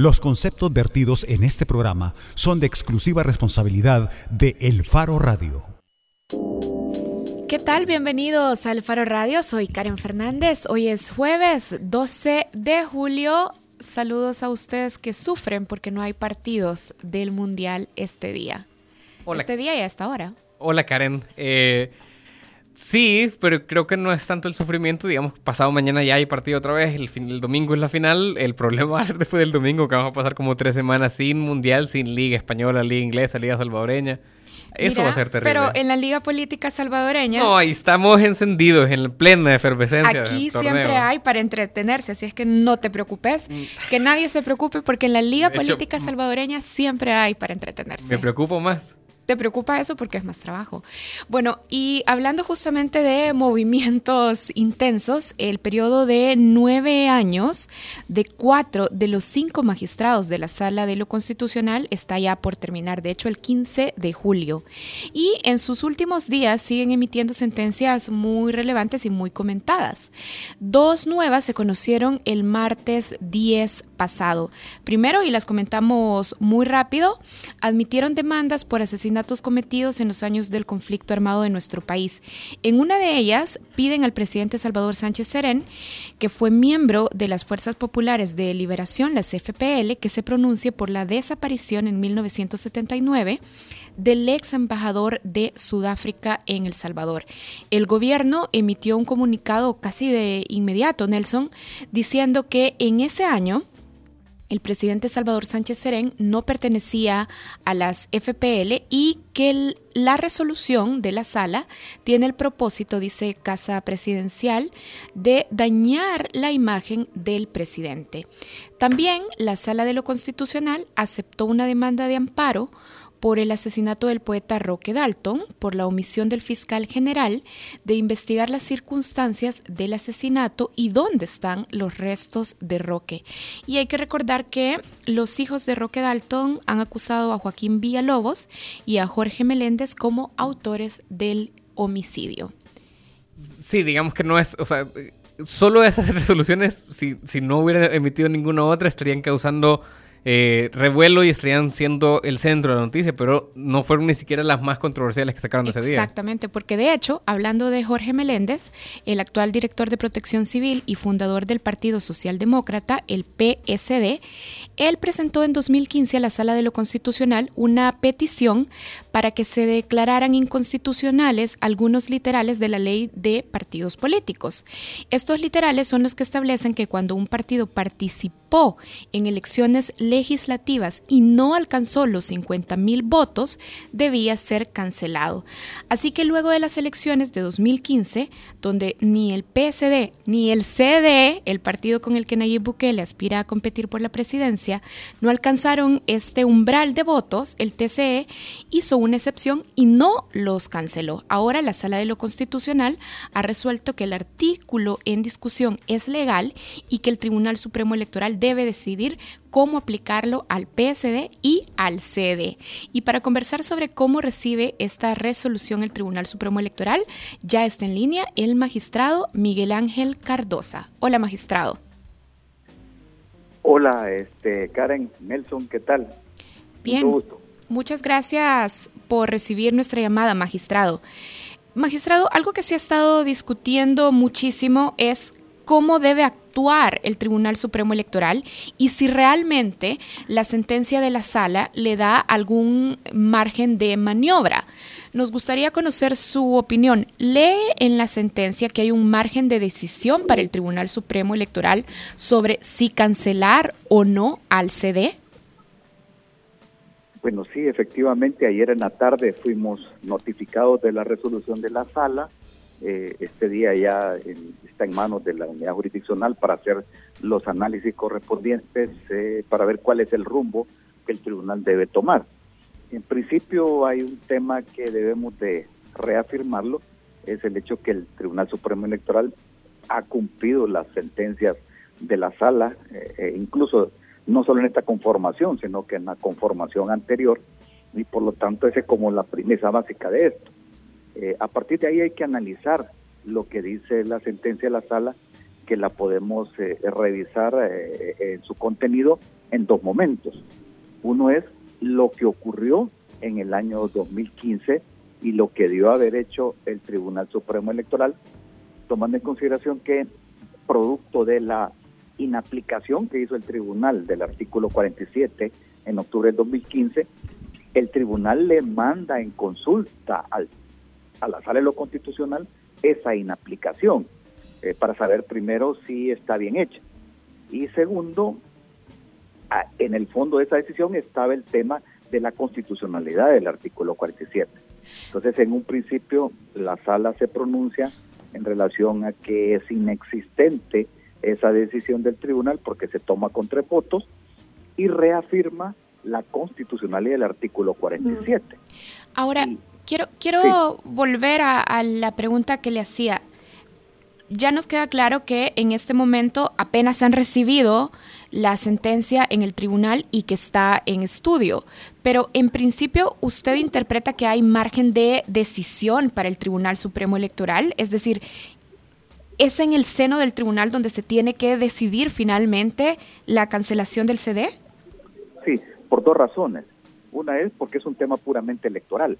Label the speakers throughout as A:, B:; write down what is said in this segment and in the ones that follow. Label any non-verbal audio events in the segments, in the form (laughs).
A: Los conceptos vertidos en este programa son de exclusiva responsabilidad de El Faro Radio.
B: ¿Qué tal? Bienvenidos al Faro Radio. Soy Karen Fernández. Hoy es jueves 12 de julio. Saludos a ustedes que sufren porque no hay partidos del Mundial este día.
C: Hola.
B: Este día y hasta ahora.
C: Hola Karen. Eh, sí, pero creo que no es tanto el sufrimiento. Digamos, pasado mañana ya hay partido otra vez. El, fin, el domingo es la final. El problema (laughs) va a ser después del domingo que vamos a pasar como tres semanas sin Mundial, sin Liga Española, Liga Inglesa, Liga Salvadoreña. Eso
B: Mira,
C: va a ser terrible.
B: Pero en la Liga Política Salvadoreña.
C: No, ahí estamos encendidos, en plena efervescencia.
B: Aquí siempre hay para entretenerse, así es que no te preocupes, que nadie se preocupe porque en la Liga
C: Mm. Hecho,
B: Política Salvadoreña siempre hay para entretenerse.
C: Me preocupo más.
B: ¿Te preocupa eso? Porque es más trabajo. Bueno, y hablando justamente de movimientos intensos, el periodo de nueve años de cuatro de los cinco magistrados de la Sala de lo Constitucional está ya por terminar, de hecho el 15 de julio. Y en sus últimos días siguen emitiendo sentencias muy relevantes y muy comentadas. Dos nuevas se conocieron el martes 10 pasado. Primero, y las comentamos muy rápido, admitieron demandas por cometidos en los años del conflicto armado de nuestro país. En una de ellas piden al presidente Salvador Sánchez Serén, que fue miembro de las Fuerzas Populares de Liberación, las FPL, que se pronuncie por la desaparición en 1979 del ex embajador de Sudáfrica en El Salvador. El gobierno emitió un comunicado casi de inmediato, Nelson, diciendo que en ese año el presidente Salvador Sánchez Serén no pertenecía a las FPL y que la resolución de la sala tiene el propósito, dice Casa Presidencial, de dañar la imagen del presidente. También la sala de lo constitucional aceptó una demanda de amparo por el asesinato del poeta Roque Dalton, por la omisión del fiscal general de investigar las circunstancias del asesinato y dónde están los restos de Roque. Y hay que recordar que los hijos de Roque Dalton han acusado a Joaquín Villalobos y a Jorge Meléndez como autores del homicidio.
C: Sí, digamos que no es, o sea, solo esas (laughs) resoluciones, si, si no hubiera emitido ninguna otra, estarían causando eh, revuelo y estarían siendo el centro de la noticia, pero no fueron ni siquiera las más controversiales que sacaron ese día.
B: Exactamente, porque de hecho, hablando de Jorge Meléndez, el actual director de Protección Civil y fundador del Partido Socialdemócrata, el PSD, él presentó en 2015 a la Sala de lo Constitucional una petición para que se declararan inconstitucionales algunos literales de la ley de partidos políticos. Estos literales son los que establecen que cuando un partido en elecciones legislativas y no alcanzó los 50 mil votos, debía ser cancelado. Así que luego de las elecciones de 2015, donde ni el PSD ni el CDE, el partido con el que Nayib Bukele aspira a competir por la presidencia, no alcanzaron este umbral de votos, el TCE hizo una excepción y no los canceló. Ahora la Sala de lo Constitucional ha resuelto que el artículo en discusión es legal y que el Tribunal Supremo Electoral debe decidir cómo aplicarlo al PSD y al CD. Y para conversar sobre cómo recibe esta resolución el Tribunal Supremo Electoral, ya está en línea el magistrado Miguel Ángel Cardosa. Hola, magistrado.
D: Hola, este, Karen, Nelson, ¿qué tal?
B: Bien.
D: Gusto.
B: Muchas gracias por recibir nuestra llamada, magistrado. Magistrado, algo que se ha estado discutiendo muchísimo es cómo debe actuar el Tribunal Supremo Electoral y si realmente la sentencia de la sala le da algún margen de maniobra. Nos gustaría conocer su opinión. ¿Lee en la sentencia que hay un margen de decisión para el Tribunal Supremo Electoral sobre si cancelar o no al CD?
D: Bueno, sí, efectivamente, ayer en la tarde fuimos notificados de la resolución de la sala. Eh, este día ya en- está en manos de la unidad jurisdiccional para hacer los análisis correspondientes eh, para ver cuál es el rumbo que el tribunal debe tomar. En principio hay un tema que debemos de reafirmarlo, es el hecho que el Tribunal Supremo Electoral ha cumplido las sentencias de la sala, eh, eh, incluso no solo en esta conformación, sino que en la conformación anterior, y por lo tanto esa es como la premisa básica de esto. Eh, a partir de ahí hay que analizar lo que dice la sentencia de la sala, que la podemos eh, revisar eh, en su contenido en dos momentos. Uno es lo que ocurrió en el año 2015 y lo que dio a haber hecho el Tribunal Supremo Electoral, tomando en consideración que producto de la inaplicación que hizo el tribunal del artículo 47 en octubre del 2015, el tribunal le manda en consulta al, a la sala de lo constitucional esa inaplicación eh, para saber primero si está bien hecha. Y segundo, en el fondo de esa decisión estaba el tema de la constitucionalidad del artículo 47. Entonces, en un principio, la sala se pronuncia en relación a que es inexistente esa decisión del tribunal porque se toma con tres votos y reafirma la constitucionalidad del artículo 47.
B: Ahora, quiero, quiero volver a, la pregunta que le hacía. Ya nos queda claro que en este momento apenas han recibido la sentencia en el tribunal y que está en estudio. Pero en principio, ¿usted interpreta que hay margen de decisión para el Tribunal Supremo Electoral? Es decir, ¿es en el seno del tribunal donde se tiene que decidir finalmente la cancelación del CD?
D: Sí, por dos razones. Una es porque es un tema puramente electoral.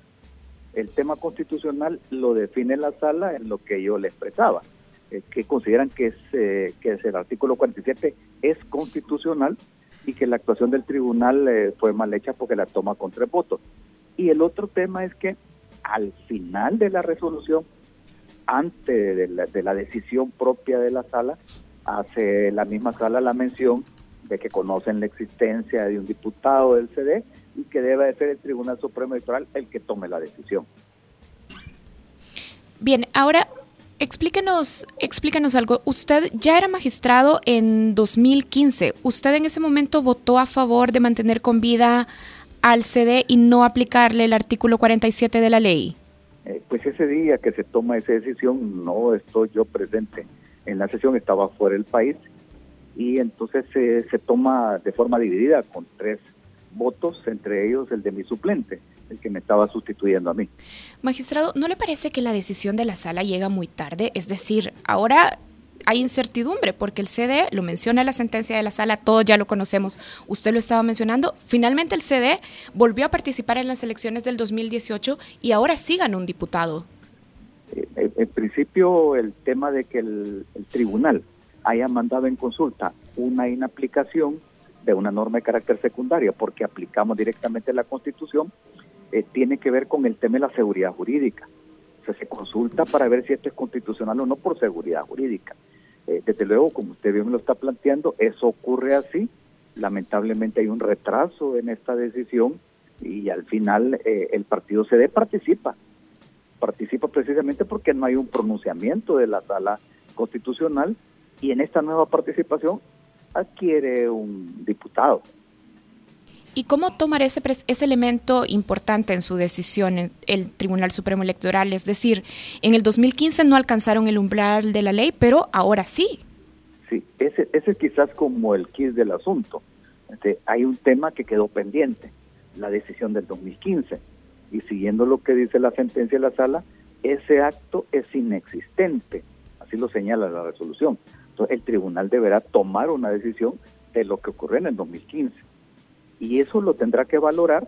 D: El tema constitucional lo define la sala en lo que yo le expresaba eh, que consideran que es, eh, que es el artículo 47 es constitucional y que la actuación del tribunal eh, fue mal hecha porque la toma con tres votos. Y el otro tema es que al final de la resolución, antes de la, de la decisión propia de la sala, hace la misma sala la mención de que conocen la existencia de un diputado del CD y que debe de ser el Tribunal Supremo Electoral el que tome la decisión.
B: Bien, ahora Explíquenos, explíquenos algo. Usted ya era magistrado en 2015. ¿Usted en ese momento votó a favor de mantener con vida al CD y no aplicarle el artículo 47 de la ley?
D: Eh, pues ese día que se toma esa decisión no estoy yo presente en la sesión, estaba fuera del país y entonces se toma de forma dividida con tres votos, entre ellos el de mi suplente el que me estaba sustituyendo a mí.
B: Magistrado, ¿no le parece que la decisión de la sala llega muy tarde? Es decir, ahora hay incertidumbre porque el CD lo menciona la sentencia de la sala, todos ya lo conocemos, usted lo estaba mencionando, finalmente el CD volvió a participar en las elecciones del 2018 y ahora sí ganó un diputado.
D: Eh, en principio el tema de que el, el tribunal haya mandado en consulta una inaplicación de una norma de carácter secundario porque aplicamos directamente la constitución eh, tiene que ver con el tema de la seguridad jurídica. O sea, se consulta para ver si esto es constitucional o no por seguridad jurídica. Eh, desde luego, como usted bien me lo está planteando, eso ocurre así. Lamentablemente hay un retraso en esta decisión y al final eh, el partido CD participa. Participa precisamente porque no hay un pronunciamiento de la sala constitucional y en esta nueva participación adquiere un diputado.
B: ¿Y cómo tomar ese, ese elemento importante en su decisión en el Tribunal Supremo Electoral? Es decir, en el 2015 no alcanzaron el umbral de la ley, pero ahora sí.
D: Sí, ese, ese es quizás como el kit del asunto. Este, hay un tema que quedó pendiente, la decisión del 2015. Y siguiendo lo que dice la sentencia de la sala, ese acto es inexistente. Así lo señala la resolución. El tribunal deberá tomar una decisión de lo que ocurrió en el 2015 y eso lo tendrá que valorar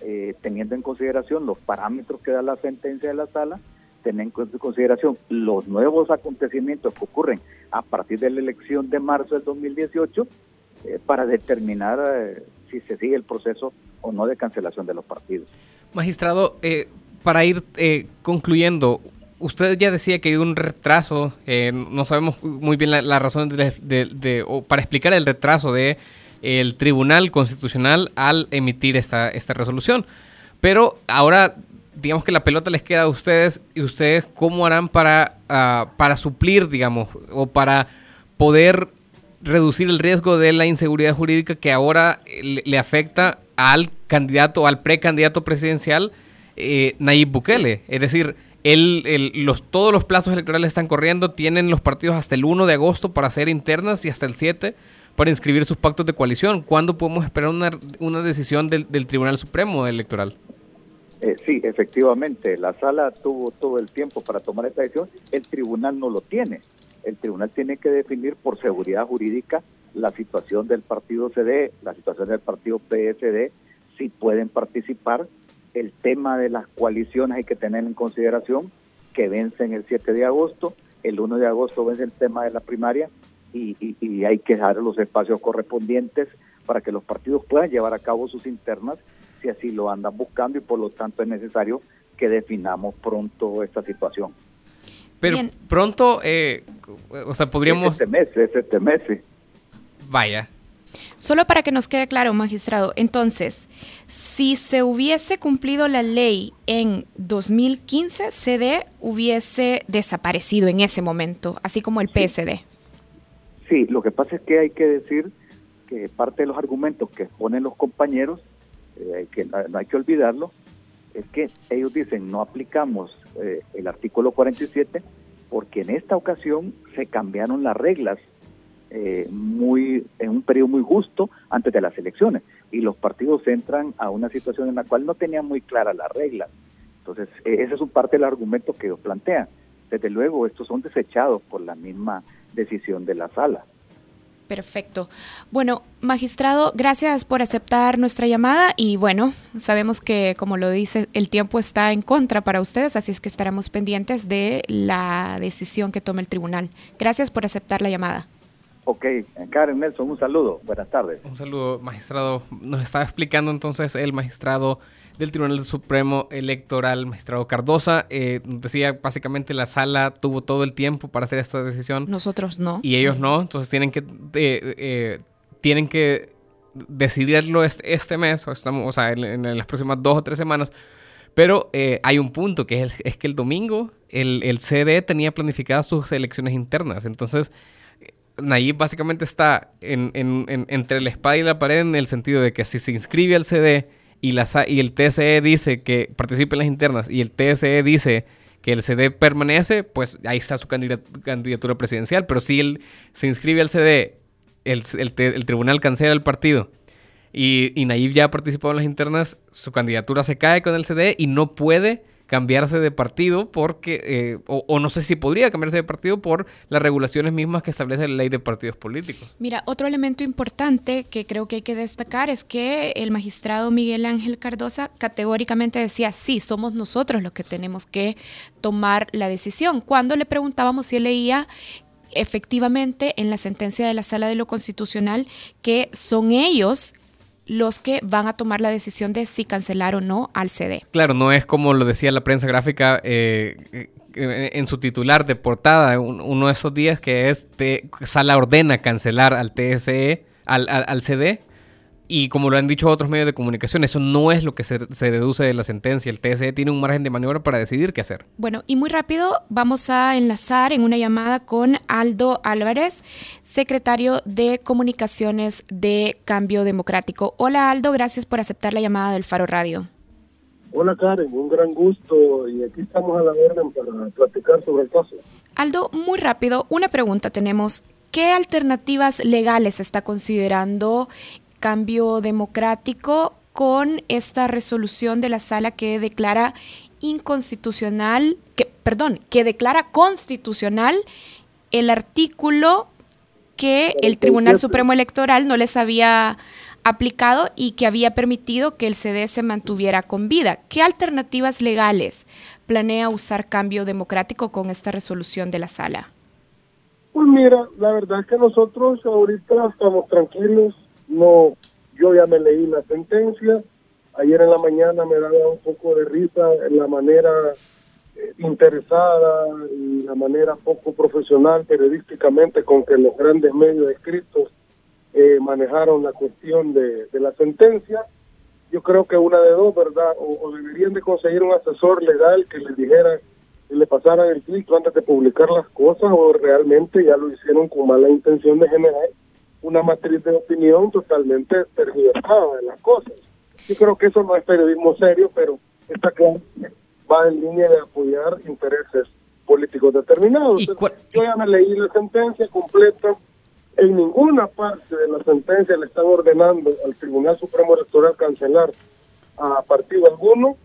D: eh, teniendo en consideración los parámetros que da la sentencia de la sala, teniendo en consideración los nuevos acontecimientos que ocurren a partir de la elección de marzo del 2018 eh, para determinar eh, si se sigue el proceso o no de cancelación de los partidos.
C: Magistrado, para ir concluyendo, usted ya decía que hay un retraso, no sabemos muy bien la, razón de, o para explicar el retraso de el Tribunal Constitucional al emitir esta, esta resolución. Pero ahora, digamos que la pelota les queda a ustedes y ustedes cómo harán para, ah, para suplir, digamos, o para poder reducir el riesgo de la inseguridad jurídica que ahora le, afecta al candidato, al precandidato presidencial eh, Nayib Bukele. Es decir, los, todos los plazos electorales están corriendo, tienen los partidos hasta el 1 de agosto para hacer internas y hasta el 7 para inscribir sus pactos de coalición. ¿Cuándo podemos esperar una, una decisión del, Tribunal Supremo Electoral?
D: Eh, sí, efectivamente, la sala tuvo todo el tiempo para tomar esta decisión, el tribunal no lo tiene. El tribunal tiene que definir por seguridad jurídica la situación del partido CD, la situación del partido PSD, si pueden participar. El tema de las coaliciones hay que tener en consideración que vencen el 7 de agosto, el 1 de agosto vence el tema de la primaria y, y hay que dejar los espacios correspondientes para que los partidos puedan llevar a cabo sus internas si así lo andan buscando y por lo tanto es necesario que definamos pronto esta situación.
C: Pero pronto, eh, o sea, podríamos...
D: Este mes, este mes.
C: Vaya.
B: Solo para que nos quede claro, magistrado, entonces, si se hubiese cumplido la ley en 2015, CD hubiese desaparecido en ese momento, así como el PSD.
D: Sí, lo que pasa es que hay que decir que parte de los argumentos que exponen los compañeros, eh, que no, hay que olvidarlo, es que ellos dicen no aplicamos eh, el artículo 47 porque en esta ocasión se cambiaron las reglas eh, muy en un periodo muy justo antes de las elecciones y los partidos entran a una situación en la cual no tenían muy claras las reglas. Entonces, e, ese es un parte del argumento que ellos plantean. Desde luego, estos son desechados por la misma decisión de la sala.
B: Perfecto. Bueno, magistrado, gracias por aceptar nuestra llamada y bueno, sabemos que como lo dice, el tiempo está en contra para ustedes, así es que estaremos pendientes de la decisión que tome el tribunal. Gracias por aceptar la llamada.
D: Ok, Karen Nelson, un saludo. Buenas tardes.
C: Un saludo, magistrado. Nos estaba explicando entonces el magistrado del Tribunal Supremo Electoral, magistrado Cardosa. Eh, decía, básicamente la sala tuvo todo el tiempo para hacer esta decisión.
B: Nosotros no.
C: Y ellos no, entonces tienen que, eh, eh, tienen que decidirlo este, este mes, o, estamos, o sea, en, las próximas dos o tres semanas. Pero hay un punto, que es, es que el domingo el, el CD tenía planificadas sus elecciones internas. Entonces, Nayib básicamente está en, en, entre la espada y la pared en el sentido de que si se inscribe al CD y, la, el TSE dice que participe en las internas y el TSE dice que el CD permanece, pues ahí está su candidatura presidencial. Pero si él se inscribe al CD, el, el, tribunal cancela el partido y, y Nayib ya ha participado en las internas, su candidatura se cae con el CD y no puede cambiarse de partido porque, eh, o, no sé si podría cambiarse de partido por las regulaciones mismas que establece la ley de partidos políticos.
B: Mira, otro elemento importante que creo que hay que destacar es que el magistrado Miguel Ángel Cardosa categóricamente decía, sí, somos nosotros los que tenemos que tomar la decisión. Cuando le preguntábamos si él leía efectivamente en la sentencia de la Sala de lo Constitucional que son ellos los que van a tomar la decisión de si cancelar o no al CD.
C: Claro, no es como lo decía la prensa gráfica eh, eh, en su titular de portada, uno de esos días que es Sala ordena cancelar al TSE, al, al CD, y como lo han dicho otros medios de comunicación, eso no es lo que se, deduce de la sentencia. El TSE tiene un margen de maniobra para decidir qué hacer.
B: Bueno, y muy rápido vamos a enlazar en una llamada con Aldo Álvarez, secretario de Comunicaciones de Cambio Democrático. Hola Aldo, gracias por aceptar la llamada del Faro Radio.
E: Hola Karen, un gran gusto y aquí estamos a la orden para platicar sobre el caso.
B: Aldo, muy rápido, una pregunta tenemos. ¿Qué alternativas legales está considerando cambio democrático con esta resolución de la sala que declara inconstitucional, que, perdón, que declara constitucional el artículo que el Tribunal Supremo Electoral no les había aplicado y que había permitido que el CD se mantuviera con vida. ¿Qué alternativas legales planea usar cambio democrático con esta resolución de la sala?
E: Pues mira, la verdad es que nosotros ahorita estamos tranquilos, no, yo ya me leí la sentencia, ayer en la mañana me daba un poco de risa en la manera eh, interesada y la manera poco profesional periodísticamente con que los grandes medios escritos eh, manejaron la cuestión de, la sentencia. Yo creo que una de dos, ¿verdad? O, deberían de conseguir un asesor legal que les dijera, le pasaran el filtro antes de publicar las cosas, o realmente ya lo hicieron con mala intención de generar una matriz de opinión totalmente tergiversada de las cosas. Yo creo que eso no es periodismo serio, pero está claro va en línea de apoyar intereses políticos determinados. yo ya me leí la sentencia completa. En ninguna parte de la sentencia le están ordenando al Tribunal Supremo Electoral cancelar a partido alguno.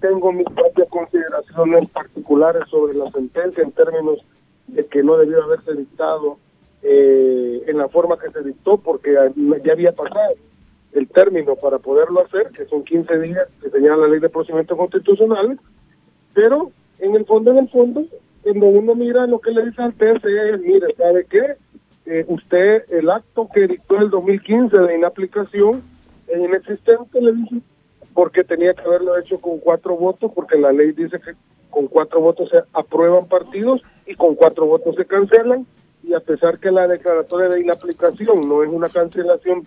E: Tengo mis propias consideraciones particulares sobre la sentencia en términos de que no debió haberse dictado eh, en la forma que se dictó, porque ya había pasado el término para poderlo hacer, que son 15 días que señala la ley de procedimientos constitucionales, pero en el fondo, en el fondo, cuando uno mira lo que le dice al TSE es, mire, ¿sabe qué? Eh, usted, el acto que dictó el 2015 de inaplicación es inexistente, le dice, porque tenía que haberlo hecho con cuatro votos, porque la ley dice que con cuatro votos se aprueban partidos y con cuatro votos se cancelan, y a pesar que la declaratoria de inaplicación no es una cancelación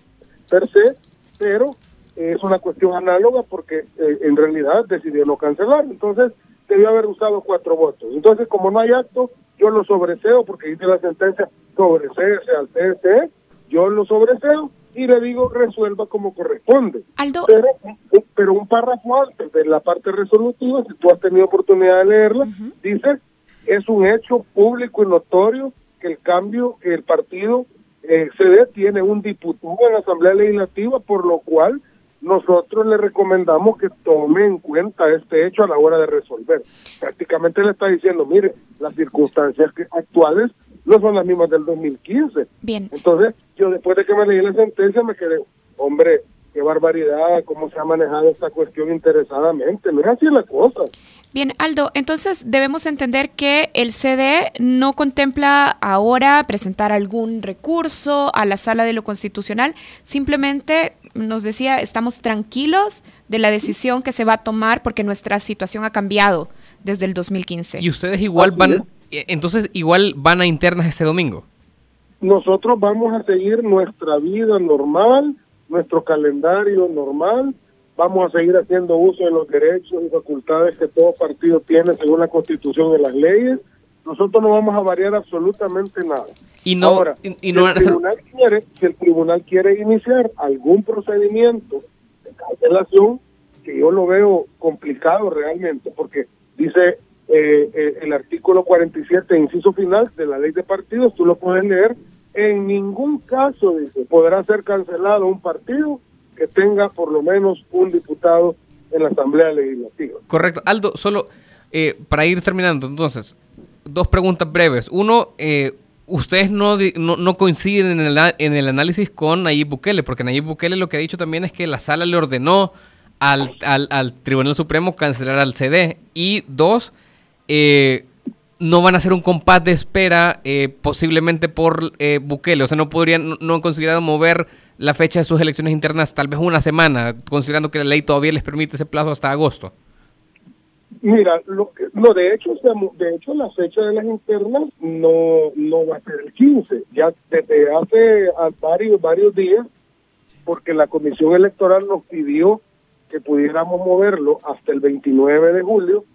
E: per se, pero es una cuestión análoga porque eh, en realidad decidió no cancelar. Entonces, debió haber usado cuatro votos. Entonces, como no hay acto, yo lo sobreseo porque dice la sentencia sobreseerse al TSE, yo lo sobreseo y le digo resuelva como corresponde.
B: Aldo.
E: Pero, pero un párrafo antes de la parte resolutiva, si tú has tenido oportunidad de leerla, dice es un hecho público y notorio que el cambio, el partido eh, CD tiene un diputado en la Asamblea Legislativa, por lo cual nosotros le recomendamos que tome en cuenta este hecho a la hora de resolver. Prácticamente le está diciendo, mire, las circunstancias que, actuales no son las mismas del 2015.
B: Bien.
E: Entonces, yo después de que me leí la sentencia me quedé, hombre, qué barbaridad, cómo se ha manejado esta cuestión interesadamente. No es así la cosa.
B: Bien, Aldo, entonces debemos entender que el CD no contempla ahora presentar algún recurso a la sala de lo constitucional, simplemente nos decía, estamos tranquilos de la decisión que se va a tomar porque nuestra situación ha cambiado desde el 2015.
C: Y ustedes igual van, eh, entonces igual van a internas este domingo.
E: Nosotros vamos a seguir nuestra vida normal, nuestro calendario normal, vamos a seguir haciendo uso de los derechos y facultades que todo partido tiene según la Constitución y las leyes. Nosotros no vamos a variar absolutamente nada.
C: Y no,
E: Ahora,
C: y, no
E: si, el tribunal quiere, si el tribunal quiere iniciar algún procedimiento de cancelación, que yo lo veo complicado realmente, porque dice eh, eh, el artículo 47, inciso final de la ley de partidos, tú lo puedes leer, en ningún caso, dice, podrá ser cancelado un partido que tenga por lo menos un diputado en la Asamblea Legislativa.
C: Correcto. Aldo, solo eh, para ir terminando, entonces, dos preguntas breves. Uno, eh, ustedes no, no, coinciden en el, en el, análisis con Nayib Bukele, porque Nayib Bukele lo que ha dicho también es que la sala le ordenó al, al, Tribunal Supremo cancelar al CD. Y dos, eh, no van a hacer un compás de espera posiblemente por Bukele. O sea, no podrían, no han considerado mover la fecha de sus elecciones internas tal vez una semana, considerando que la ley todavía les permite ese plazo hasta agosto?
E: Mira, lo de hecho, de hecho la fecha de las internas no, no va a ser el 15, ya desde hace varios, varios días, porque la Comisión Electoral nos pidió que pudiéramos moverlo hasta el 29 de julio,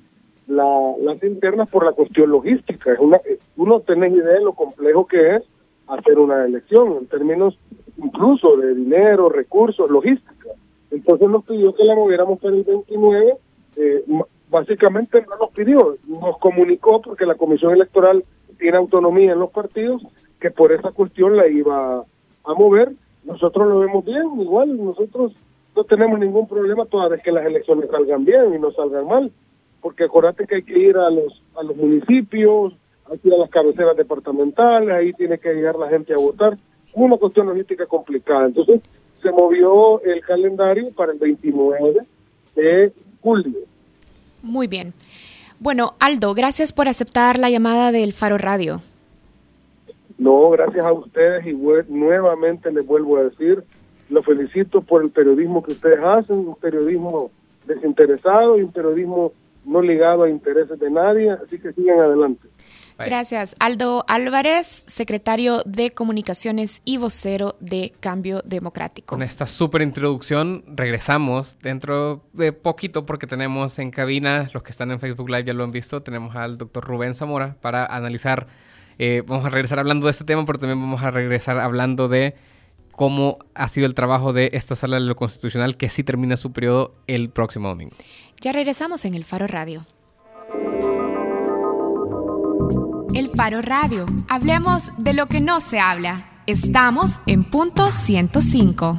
E: la, las internas por la cuestión logística. Es una, tenés idea de lo complejo que es hacer una elección en términos incluso de dinero, recursos, logística. Entonces nos pidió que la moviéramos para el 29. Eh, básicamente no nos pidió, nos comunicó porque la Comisión Electoral tiene autonomía en los partidos, que por esa cuestión la iba a mover. Nosotros lo vemos bien, igual nosotros no tenemos ningún problema toda vez que las elecciones salgan bien y no salgan mal, porque acuérdate que hay que ir a los a los municipios, hay que ir a las cabeceras departamentales, ahí tiene que llegar la gente a votar una cuestión logística complicada. Entonces, se movió el calendario para el 29 de julio.
B: Muy bien. Bueno, Aldo, gracias por aceptar la llamada del Faro Radio.
E: No, gracias a ustedes y nuevamente les vuelvo a decir, lo felicito por el periodismo que ustedes hacen, un periodismo desinteresado y un periodismo no ligado a intereses de nadie, así que sigan adelante.
B: Gracias. Aldo Álvarez, secretario de Comunicaciones y vocero de Cambio Democrático.
C: Con esta súper introducción regresamos dentro de poquito porque tenemos en cabina, los que están en Facebook Live ya lo han visto, tenemos al doctor Rubén Zamora para analizar, eh, vamos a regresar hablando de este tema, pero también vamos a regresar hablando de cómo ha sido el trabajo de esta sala de lo constitucional que sí termina su periodo el próximo domingo.
B: Ya regresamos en el Faro Radio. El Faro Radio. Hablemos de lo que no se habla. Estamos en punto 105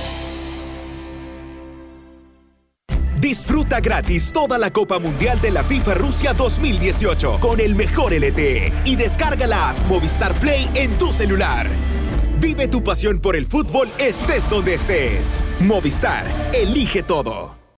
F: Disfruta gratis toda la Copa Mundial de la FIFA Rusia 2018 con el mejor LTE y descarga la app Movistar Play en tu celular. Vive tu pasión por el fútbol estés donde estés. Movistar, elige todo.